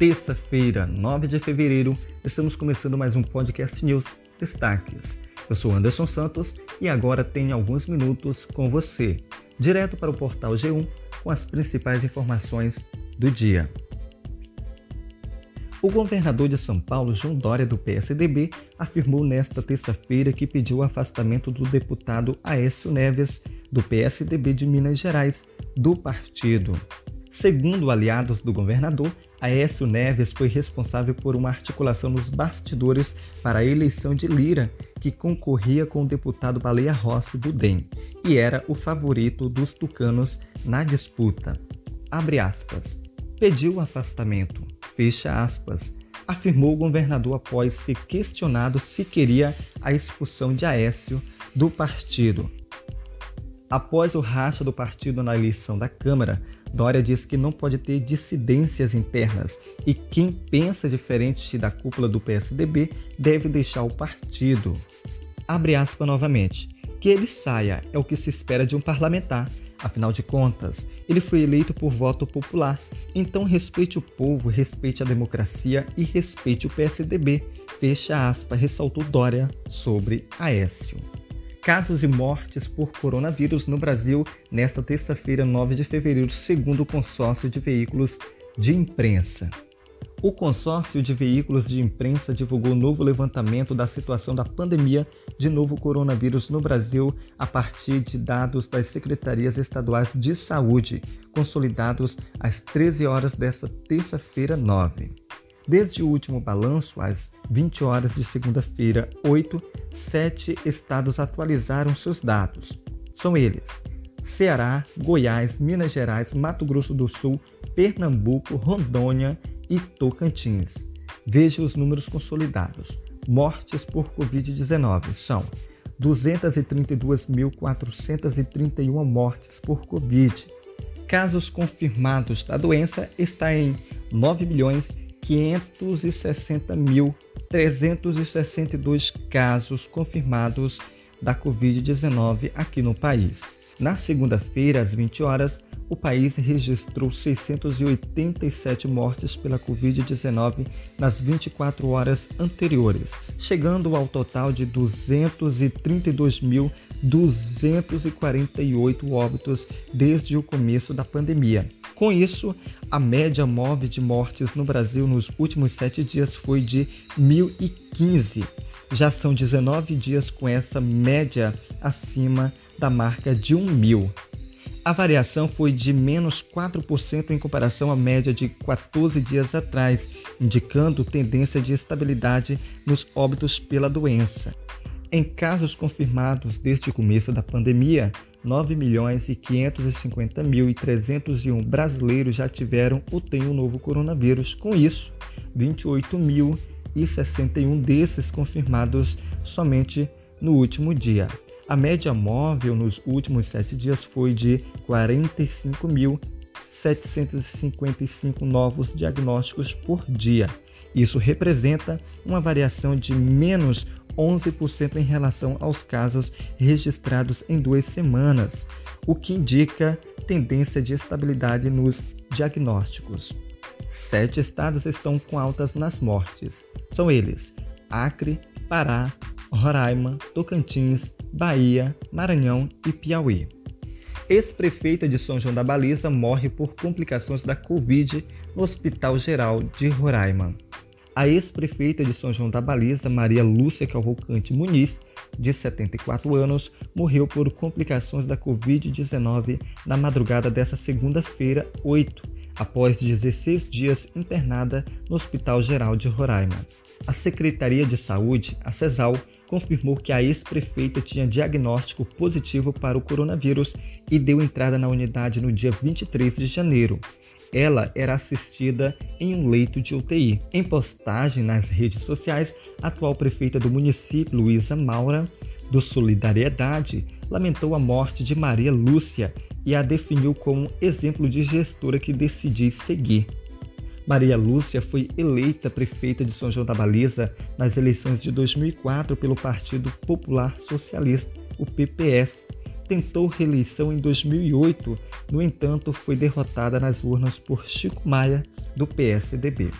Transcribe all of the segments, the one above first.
Terça-feira, 9 de fevereiro, estamos começando mais um podcast News Destaques. Eu sou Anderson Santos e agora tenho alguns minutos com você, direto para o portal G1 com as principais informações do dia. O governador de São Paulo, João Dória, do PSDB, afirmou nesta terça-feira que pediu o afastamento do deputado Aécio Neves, do PSDB de Minas Gerais, do partido. Segundo aliados do governador, Aécio Neves foi responsável por uma articulação nos bastidores para a eleição de Lira, que concorria com o deputado Baleia Rossi do DEM e era o favorito dos tucanos na disputa. Abre aspas. Pediu afastamento fecha aspas, afirmou o governador após ser questionado se queria a expulsão de Aécio do partido. Após o racha do partido na eleição da Câmara, Dória disse que não pode ter dissidências internas e quem pensa diferente da cúpula do PSDB deve deixar o partido. Abre aspas novamente. Que ele saia é o que se espera de um parlamentar, Afinal de contas, ele foi eleito por voto popular. Então respeite o povo, respeite a democracia e respeite o PSDB. Fecha aspa, ressaltou Dória sobre Aécio. Casos e mortes por coronavírus no Brasil nesta terça-feira, 9 de fevereiro, segundo o consórcio de veículos de imprensa. O consórcio de veículos de imprensa divulgou novo levantamento da situação da pandemia de novo coronavírus no Brasil a partir de dados das secretarias estaduais de saúde, consolidados às 13 horas desta terça-feira 9. Desde o último balanço, às 20 horas de segunda-feira 8, sete estados atualizaram seus dados. São eles: Ceará, Goiás, Minas Gerais, Mato Grosso do Sul, Pernambuco, Rondônia, e Tocantins. Veja os números consolidados. Mortes por Covid-19 são 232.431 mortes por Covid. Casos confirmados da doença está em 9.560.362 casos confirmados da Covid-19 aqui no país. Na segunda-feira, às 20 horas, o país registrou 687 mortes pela Covid-19 nas 24 horas anteriores, chegando ao total de 232.248 óbitos desde o começo da pandemia. Com isso, a média móvel de mortes no Brasil nos últimos sete dias foi de 1.015. Já são 19 dias com essa média acima da marca de 1 mil. A variação foi de menos 4% em comparação à média de 14 dias atrás, indicando tendência de estabilidade nos óbitos pela doença. Em casos confirmados desde o começo da pandemia, 9 milhões e 550 mil e 301 brasileiros já tiveram ou têm o novo coronavírus. Com isso, 28 mil e 61 desses confirmados somente no último dia. A média móvel nos últimos sete dias foi de 45.755 novos diagnósticos por dia. Isso representa uma variação de menos 11% em relação aos casos registrados em duas semanas, o que indica tendência de estabilidade nos diagnósticos. Sete estados estão com altas nas mortes. São eles: Acre, Pará, Roraima, Tocantins, Bahia, Maranhão e Piauí. Ex-prefeita de São João da Baliza morre por complicações da Covid no Hospital Geral de Roraima. A ex-prefeita de São João da Baliza, Maria Lúcia Cavalcante Muniz, de 74 anos, morreu por complicações da Covid-19 na madrugada desta segunda-feira, 8, após 16 dias internada no Hospital Geral de Roraima. A Secretaria de Saúde, a CESAL, confirmou que a ex-prefeita tinha diagnóstico positivo para o coronavírus e deu entrada na unidade no dia 23 de janeiro. Ela era assistida em um leito de UTI. Em postagem nas redes sociais, a atual prefeita do município, Luísa Maura, do Solidariedade, lamentou a morte de Maria Lúcia e a definiu como exemplo de gestora que decidi seguir. Maria Lúcia foi eleita prefeita de São João da Baliza nas eleições de 2004 pelo Partido Popular Socialista, o PPS. Tentou reeleição em 2008, no entanto, foi derrotada nas urnas por Chico Maia do PSDB.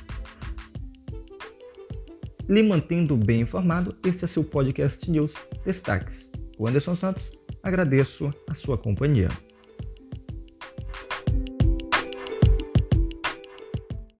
Lhe mantendo bem informado, este é seu podcast News Destaques. O Anderson Santos, agradeço a sua companhia.